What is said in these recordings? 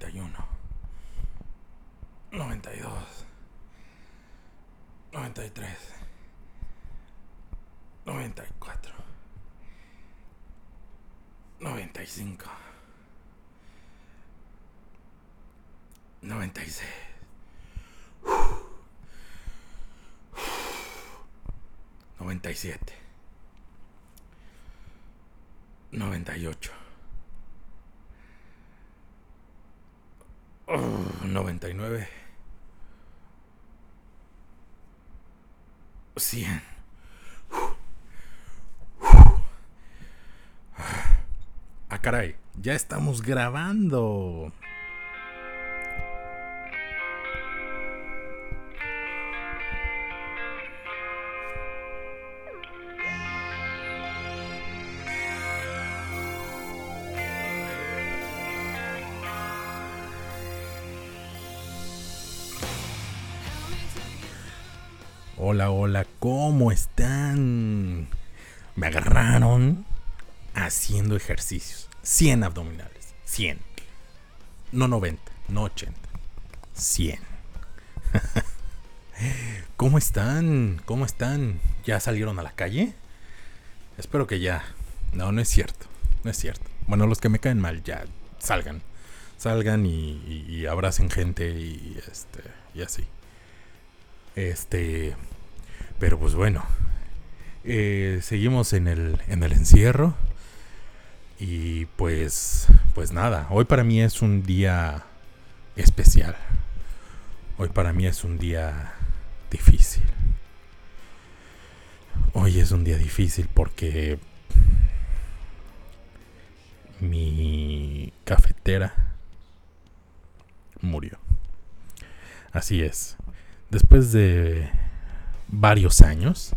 91, 92, 93, 94, 95, 96. 97 98 99 100 Ah, caray, ya estamos grabando. ¿Cómo están? Me agarraron haciendo ejercicios. 100 abdominales. 100. No 90, no 80. 100. ¿Cómo están? ¿Cómo están? ¿Ya salieron a la calle? Espero que ya. No, no es cierto. No es cierto. Bueno, los que me caen mal, ya salgan. Salgan y, y- y abracen gente y este. Y así. Este. Pero pues bueno. eh, seguimos en el, en el encierro. Y pues. Pues nada. Hoy para mí es un día especial. Hoy para mí es un día difícil. Hoy es un día difícil porque mi cafetera murió. Así es. Después de varios años,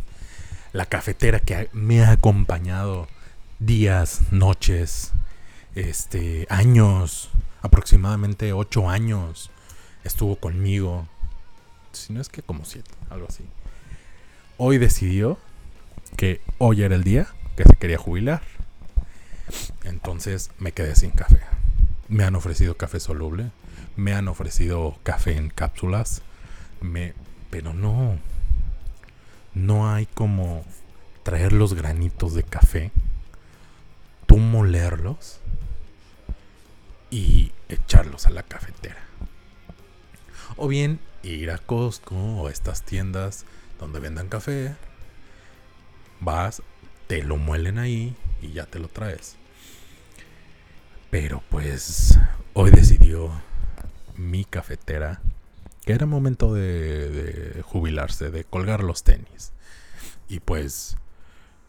la cafetera que me ha acompañado días, noches, este, años, aproximadamente ocho años, estuvo conmigo. Si no es que como siete, algo así. Hoy decidió que hoy era el día que se quería jubilar. Entonces me quedé sin café. Me han ofrecido café soluble, me han ofrecido café en cápsulas, me pero no no hay como traer los granitos de café, tú molerlos y echarlos a la cafetera. O bien ir a Costco o a estas tiendas donde vendan café, vas, te lo muelen ahí y ya te lo traes. Pero pues hoy decidió mi cafetera que era momento de, jubilarse, de colgar los tenis. Y pues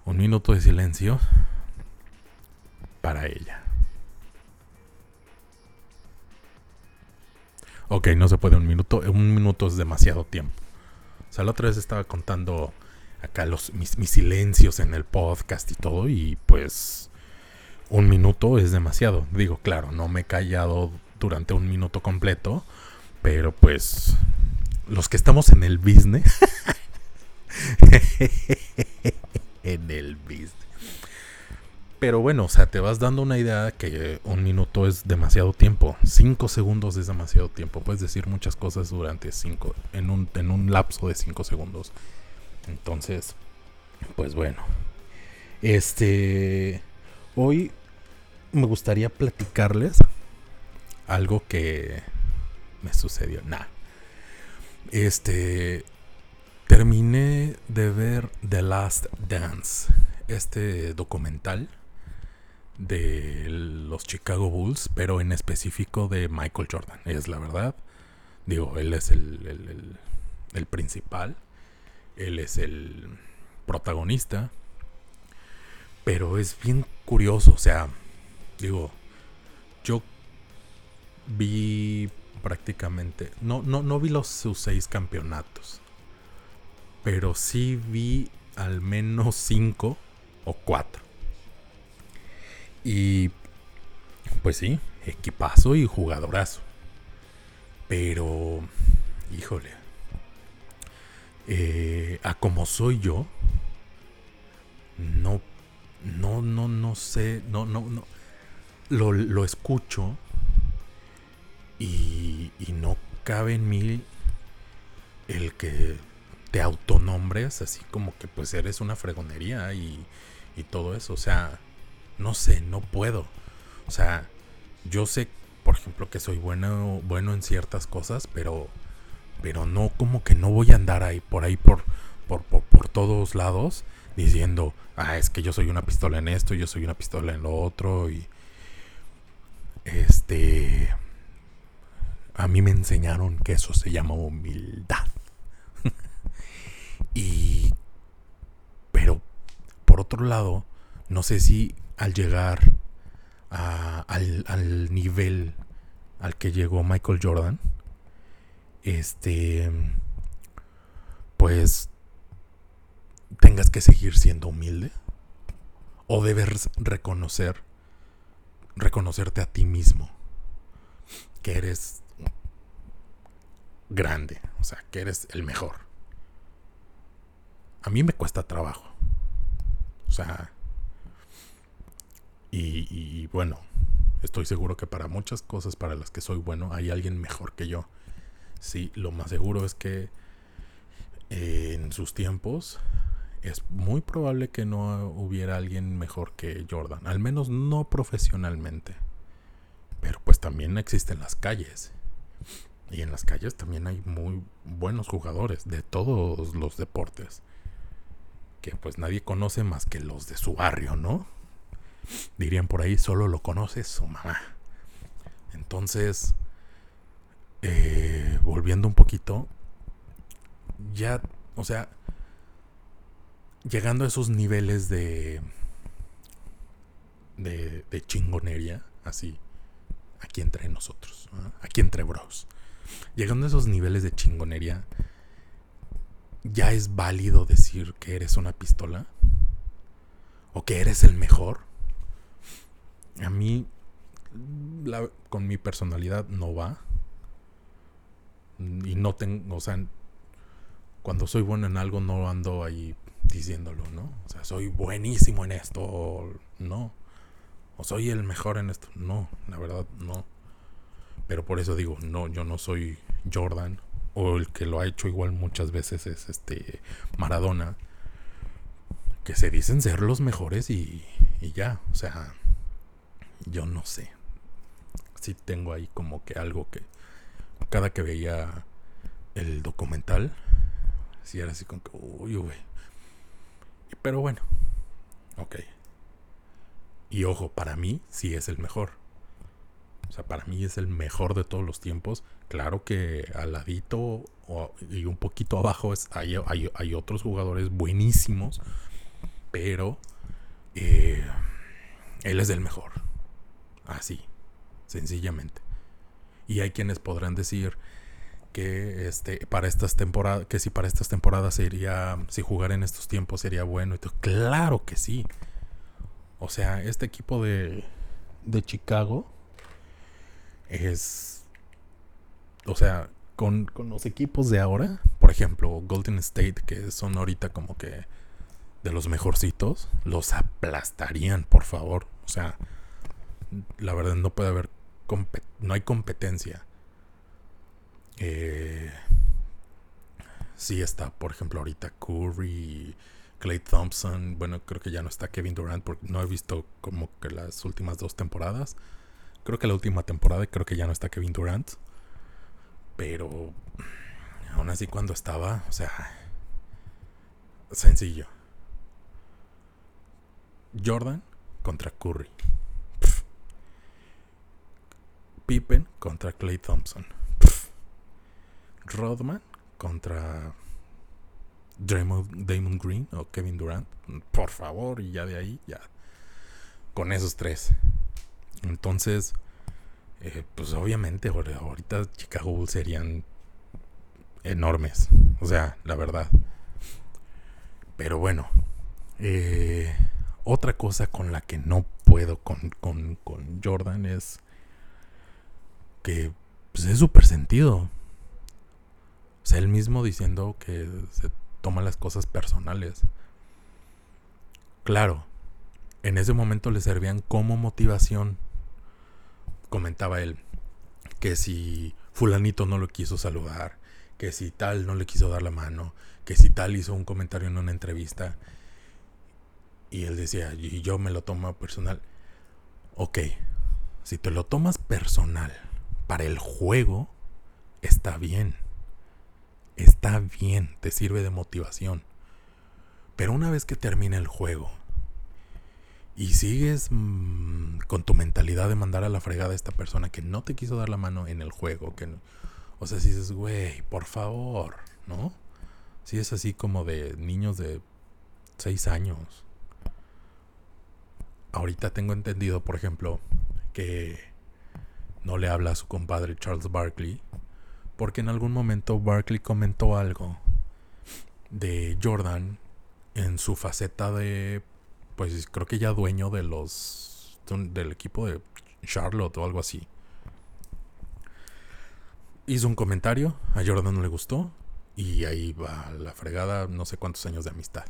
un minuto de silencio para ella. Ok, no se puede un minuto. Un minuto es demasiado tiempo. O sea, la otra vez estaba contando acá los, mis silencios en el podcast y todo. Y pues un minuto es demasiado. Digo, claro, no me he callado durante un minuto completo. Pero pues los que estamos en el business. en el business. Pero bueno, o sea, te vas dando una idea que un minuto es demasiado tiempo. Cinco segundos es demasiado tiempo. Puedes decir muchas cosas durante cinco. En un, en un lapso de cinco segundos. Entonces, pues bueno. Este. Hoy me gustaría platicarles algo que me sucedió. Nah. Este. Terminé de ver The Last Dance. Este documental de los Chicago Bulls, pero en específico de Michael Jordan. Es la verdad. Digo, él es el- el principal. Él es el protagonista. Pero es bien curioso. O sea, digo, yo vi prácticamente. No, no, no vi los sus seis campeonatos. Pero sí vi al menos cinco o cuatro. Y pues sí, equipazo y jugadorazo. Pero, híjole. eh, a como soy yo, no, no, no, no sé, no, no, no. Lo, lo escucho Y, y no cabe en mí el que te autonombres así como que pues eres una fregonería y, y todo eso. O sea, no sé, no puedo. O sea, yo sé, por ejemplo, que soy bueno, bueno en ciertas cosas, pero, pero no como que no voy a andar ahí por ahí por, por, por, por todos lados diciendo, ah, es que yo soy una pistola en esto, yo soy una pistola en lo otro y este a mí me enseñaron que eso se llama humildad. y pero por otro lado, no sé si al llegar al, al, nivel al que llegó Michael Jordan, este, pues tengas que seguir siendo humilde o debes reconocer, reconocerte a ti mismo, que eres grande, o sea, que eres el mejor. A mí me cuesta trabajo. O sea, y, bueno, estoy seguro que para muchas cosas para las que soy bueno hay alguien mejor que yo. Sí, lo más seguro es que eh, en sus tiempos es muy probable que no hubiera alguien mejor que Jordan, al menos no profesionalmente. Pero pues también existen las calles. Y en las calles también hay muy buenos jugadores de todos los deportes. Que pues nadie conoce más que los de su barrio, ¿no? Dirían por ahí, solo lo conoce su mamá. Entonces, eh, volviendo un poquito, ya, o sea, llegando a esos niveles de, de, de chingonería, así, aquí entre nosotros, aquí entre bros, llegando a esos niveles de chingonería, ya es válido decir que eres una pistola o que eres el mejor a mí, con mi personalidad no va. Y no tengo, o sea, cuando soy bueno en algo no ando ahí diciéndolo, ¿no? O sea, soy buenísimo en esto, o no. O soy el mejor en esto. No, la verdad, no. Pero por eso digo, no, yo no soy Jordan. O el que lo ha hecho igual muchas veces es este Maradona. Que se dicen ser los mejores y, y ya. O sea, yo no sé. Sí tengo ahí como que algo que cada que veía el documental, sí era así como que, uy, uy. Pero bueno, ok. Y ojo, para mí sí es el mejor. Sea, para mí es el mejor de todos los tiempos. Claro que al ladito y un poquito abajo es, hay, hay, otros jugadores buenísimos. Pero eh, él es el mejor. Así, sencillamente. Y hay quienes podrán decir que este para estas temporadas que si para estas temporadas sería si jugar en estos tiempos sería bueno claro que sí o sea este equipo de de Chicago es o sea con, con los equipos de ahora por ejemplo Golden State que son ahorita como que de los mejorcitos los aplastarían por favor o sea la verdad no puede haber, no hay competencia. Eh, sí está, por ejemplo, ahorita Curry, Clay Thompson, bueno, creo que ya no está Kevin Durant porque no he visto como que las últimas dos temporadas. Creo que la última temporada creo que ya no está Kevin Durant. Pero aún así cuando estaba, o sea, sencillo. Jordan contra Curry. Pippen contra Clay Thompson. Rodman contra Draymond, Damon Green o Kevin Durant. Por favor, y ya de ahí, ya. Con esos tres. Entonces, eh, pues obviamente ahorita Chicago Bulls serían enormes. O sea, la verdad. Pero bueno. Eh, otra cosa con la que no puedo con, con, con Jordan es que pues, es súper sentido. O sea, él mismo diciendo que se toma las cosas personales. Claro, en ese momento le servían como motivación. Comentaba él que si fulanito no lo quiso saludar, que si tal no le quiso dar la mano, que si tal hizo un comentario en una entrevista. Y él decía, y yo me lo tomo personal. Ok, si te lo tomas personal para el juego, está bien. Está bien, te sirve de motivación. Pero una vez que termine el juego y sigues mm, con tu mentalidad de mandar a la fregada a esta persona que no te quiso dar la mano en el juego, que o sea, si dices, güey, por favor, ¿no? Si es así como de niños de 6 años. Ahorita tengo entendido, por ejemplo, que no le habla a su compadre Charles Barkley, porque en algún momento Barkley comentó algo de Jordan en su faceta de, pues creo que ya dueño de los, del equipo de Charlotte o algo así. Hizo un comentario, a Jordan no le gustó y ahí va la fregada, no sé cuántos años de amistad.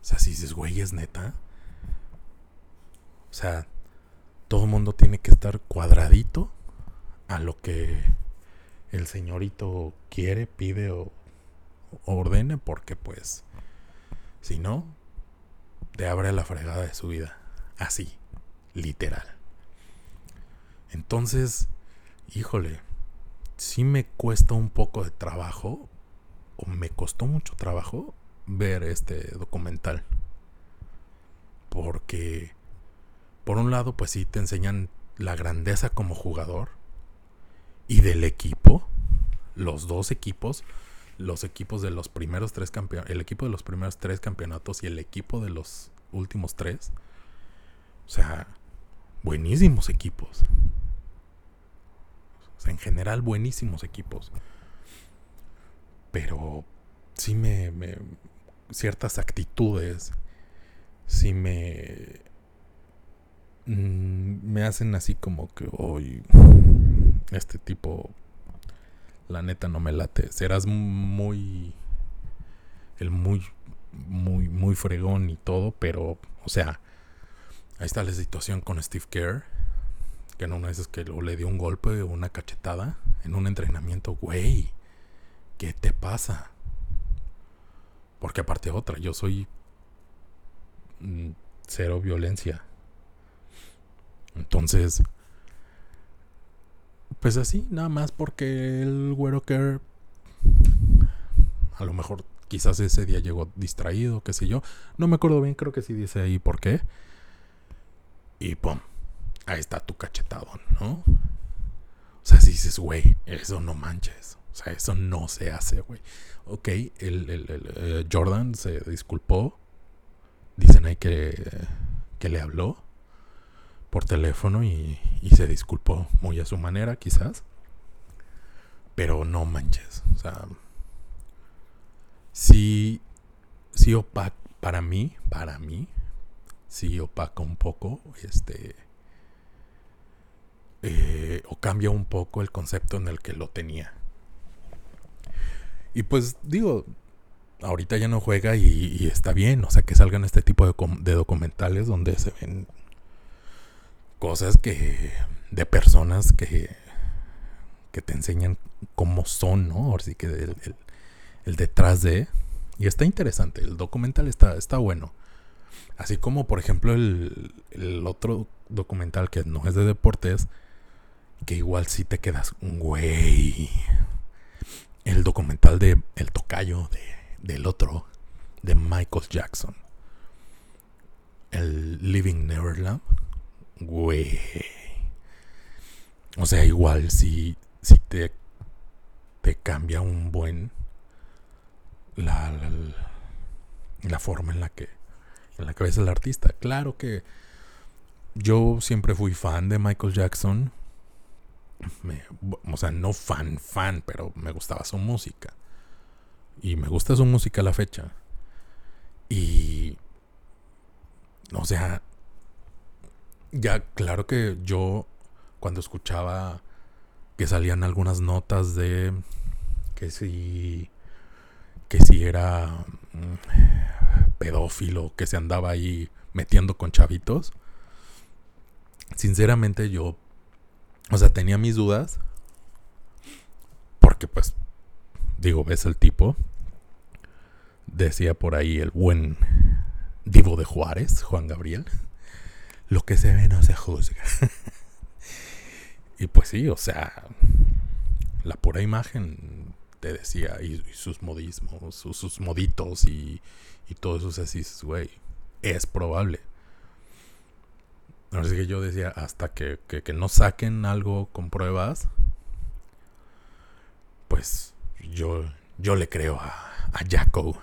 O sea, si dices, güey, es neta. O sea, todo el mundo tiene que estar cuadradito a lo que el señorito quiere, pide o, ordene, porque pues, si no, te abre la fregada de su vida. Así, literal. Entonces, híjole, sí me cuesta un poco de trabajo, o me costó mucho trabajo ver este documental. Porque por un lado, pues sí te enseñan la grandeza como jugador y del equipo, los dos equipos, los equipos de los primeros tres campeonatos, el equipo de los primeros tres campeonatos y el equipo de los últimos tres. O sea, buenísimos equipos. O sea, en general, buenísimos equipos. Pero sí me, me ciertas actitudes, sí me Mm, me hacen así como que hoy este tipo la neta no me late. Serás muy el muy muy muy fregón y todo, pero o sea, ahí está la situación con Steve Kerr, que no una vez es que le dio un golpe o una cachetada en un entrenamiento, güey. ¿Qué te pasa? Porque aparte otra, yo soy mm, cero violencia. Entonces, pues así, nada más porque el güero que a lo mejor quizás ese día llegó distraído, qué sé yo. No me acuerdo bien, creo que sí dice ahí por qué. Y pum, ahí está tu cachetado, ¿no? O sea, si dices, güey, eso no manches. O sea, eso no se hace, güey. Ok, el, el, eh, Jordan se disculpó. Dicen ahí que, que le habló por teléfono y, se disculpó muy a su manera, quizás. Pero no manches. O sea, sí, sí opaca, para mí, para mí, sí opaca un poco, este, eh, o cambia un poco el concepto en el que lo tenía. Y pues digo, ahorita ya no juega y, está bien, o sea, que salgan este tipo de, de documentales donde se ven cosas que de personas que, que te enseñan cómo son, ¿no? Ahora sí que el, detrás de... Y está interesante, el documental está, está bueno. Así como, por ejemplo, el, el otro documental que no es de deportes, que igual sí te quedas, güey. El documental de El Tocayo, de, del otro, de Michael Jackson. El Living Neverland Güey. O sea, igual si, si te, te cambia un buen la, la, forma en la que en la que ves al artista. Claro que yo siempre fui fan de Michael Jackson. o sea, no fan, fan, pero me gustaba su música. Y me gusta su música a la fecha. Y. O sea, ya, claro que yo cuando escuchaba que salían algunas notas de que si que si era mm, pedófilo, que se andaba ahí metiendo con chavitos. Sinceramente yo o sea, tenía mis dudas Porque pues, digo, ves el tipo. Decía por ahí el buen divo de Juárez, Juan Gabriel. Lo que se ve no se juzga. y pues sí, o sea, la pura imagen te decía, y, sus modismos, sus, moditos y, y todo eso, así, güey, es probable. Así que yo decía, hasta que, que, no saquen algo con pruebas, pues yo, yo le creo a, a Jaco.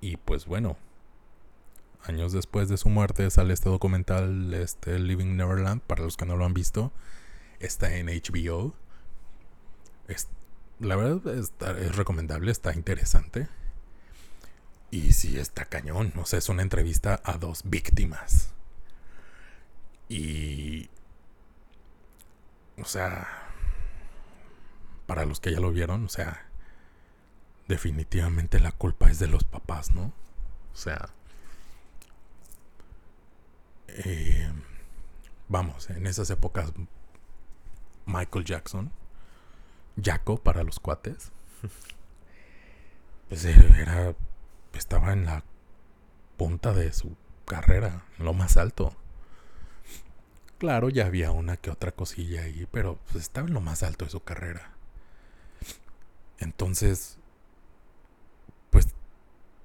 Y pues bueno, años después de su muerte sale este documental, este Living Neverland, para los que no lo han visto, está en HBO. Es, la verdad es recomendable, está interesante. Y sí, está cañón. O sea, es una entrevista a dos víctimas. Y... O sea... Para los que ya lo vieron, o sea... Definitivamente la culpa es de los papás, ¿no? O sea... Eh, vamos, en esas épocas Michael Jackson, Jaco para los cuates, pues era estaba en la punta de su carrera, lo más alto. Claro, ya había una que otra cosilla ahí, pero pues, estaba en lo más alto de su carrera. Entonces,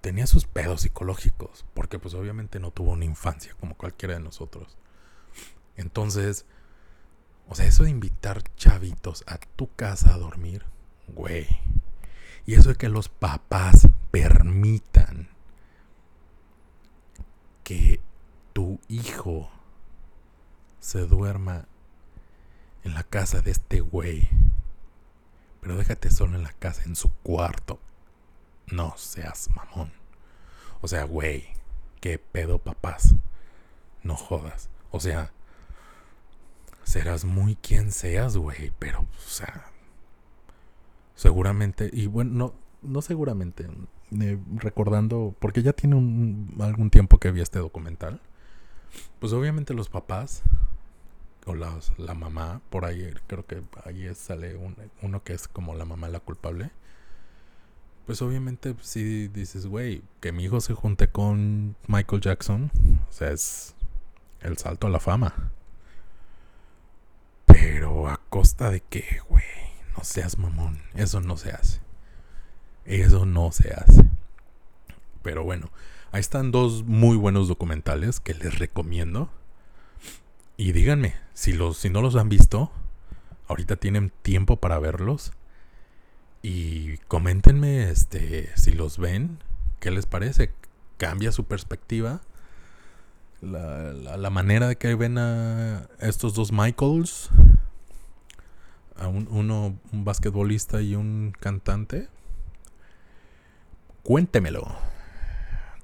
tenía sus pedos psicológicos, porque pues obviamente no tuvo una infancia como cualquiera de nosotros. Entonces, o sea, eso de invitar chavitos a tu casa a dormir, güey. Y eso de que los papás permitan que tu hijo se duerma en la casa de este güey. Pero déjate solo en la casa, en su cuarto. No seas mamón. O sea, güey, qué pedo papás. No jodas. O sea, serás muy quien seas, güey, pero, o sea, seguramente, y bueno, no, no seguramente, eh, recordando, porque ya tiene un, algún tiempo que vi este documental, pues obviamente los papás o la mamá, por ahí creo que ahí sale uno que es como la mamá la culpable. Pues obviamente si dices, güey, que mi hijo se junte con Michael Jackson, o sea, es el salto a la fama. Pero a costa de que, güey, no seas mamón, eso no se hace. Eso no se hace. Pero bueno, ahí están dos muy buenos documentales que les recomiendo. Y díganme, si, los, si no los han visto, ahorita tienen tiempo para verlos. Y coméntenme este, si los ven, qué les parece. ¿Cambia su perspectiva? La, la, manera de que ven a estos dos Michaels, a uno un basquetbolista y un cantante, cuéntemelo.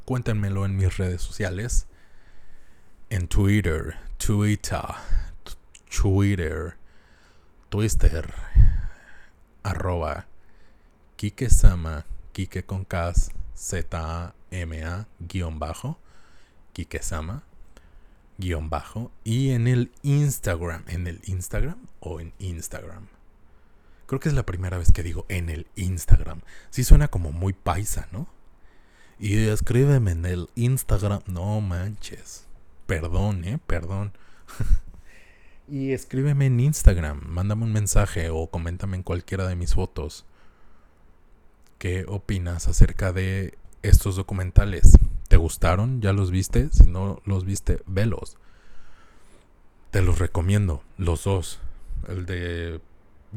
Cuéntenmelo en mis redes sociales. En Twitter, Twitter, Twitter, Twister, arroba, Kike Sama, Kike con K, Z-A-M-A, guion bajo, Kike Sama, guion bajo, y en el Instagram, en el Instagram o en Instagram, Creo que es la primera vez que digo en el Instagram. Sí suena como muy paisa, ¿no? Y escríbeme en el Instagram. No manches. Perdón, ¿eh? Perdón. y escríbeme en Instagram. Mándame un mensaje o coméntame en cualquiera de mis fotos. ¿Qué opinas acerca de estos documentales? ¿Te gustaron? ¿Ya los viste? Si no los viste, velos. Te los recomiendo, los dos. El de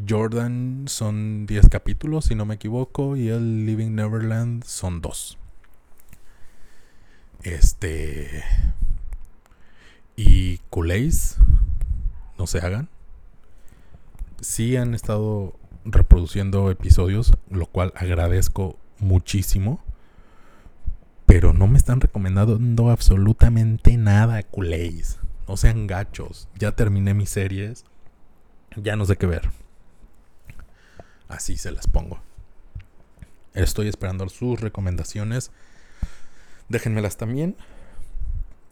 Jordan son 10 capítulos, si no me equivoco, y el Living Neverland son 2. Este. Y Culés, no se hagan. Sí han estado reproduciendo episodios, lo cual agradezco muchísimo. Pero no me están recomendando absolutamente nada, Culés. No sean gachos. Ya terminé mis series. Ya no sé qué ver. Así se las pongo. Estoy esperando sus recomendaciones. Déjenmelas también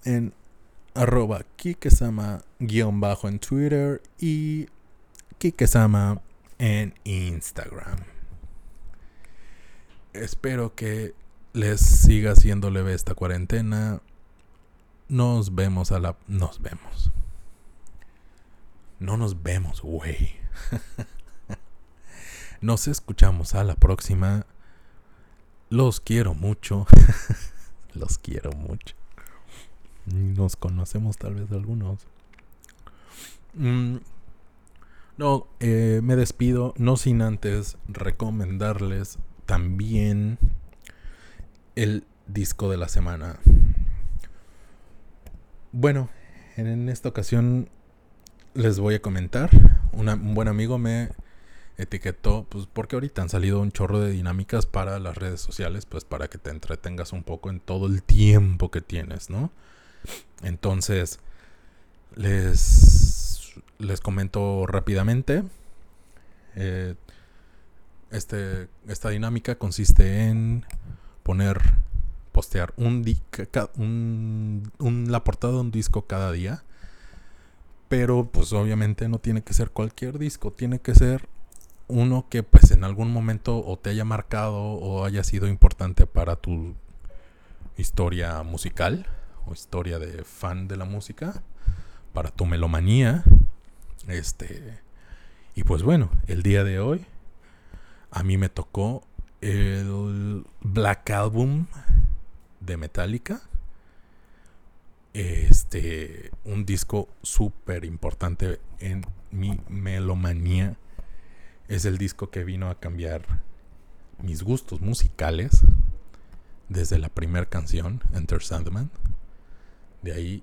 en arroba kikesama guion bajo en Twitter y kikesama en Instagram. Espero que les siga siendo leve esta cuarentena. Nos vemos a la... Nos vemos. No nos vemos, güey. Nos escuchamos a la próxima. Los quiero mucho. Los quiero mucho. Nos conocemos tal vez algunos. Mm, no, eh, me despido, no sin antes recomendarles también el disco de la semana. Bueno, en esta ocasión les voy a comentar. un buen amigo me etiquetó, pues porque ahorita han salido un chorro de dinámicas para las redes sociales, pues para que te entretengas un poco en todo el tiempo que tienes, ¿no? Entonces, les, les comento rápidamente. Eh, este, esta dinámica consiste en poner, postear un, un, la portada de un disco cada día. Pero pues obviamente no tiene que ser cualquier disco, tiene que ser uno que pues en algún momento o te haya marcado o haya sido importante para tu historia musical o historia de fan de la música, para tu melomanía. Este y pues bueno, el día de hoy a mí me tocó el Black Album de Metallica. Este, un disco súper importante en mi melomanía. Es el disco que vino a cambiar mis gustos musicales desde la primera canción, Enter Sandman. De ahí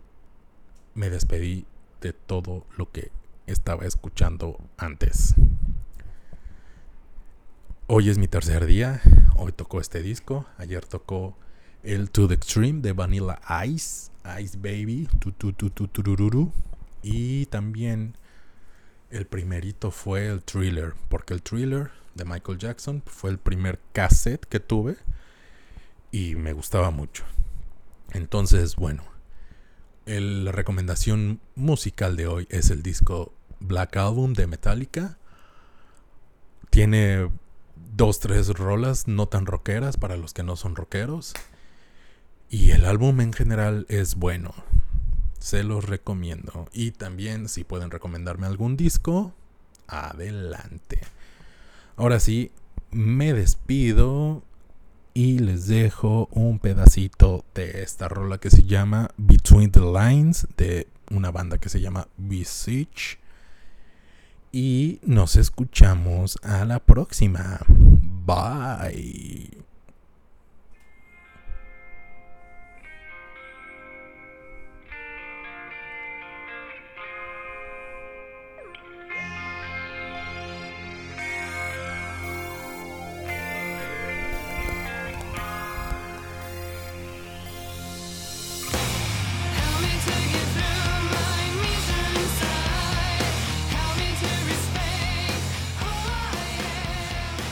me despedí de todo lo que estaba escuchando antes. Hoy es mi tercer día. Hoy tocó este disco. Ayer tocó el To the Extreme de Vanilla Ice. Ice Baby. y también el primerito fue el Thriller. Porque el Thriller de Michael Jackson fue el primer cassette que tuve. Y me gustaba mucho. Entonces, bueno. La recomendación musical de hoy es el disco Black Album de Metallica. Tiene dos, tres rolas no tan rockeras para los que no son rockeros. Y el álbum en general es bueno. Se los recomiendo. Y también si pueden recomendarme algún disco, adelante. Ahora sí, me despido y les dejo un de esta rola que se llama Between the Lines de una banda que se llama Visage y nos escuchamos a la próxima. Bye.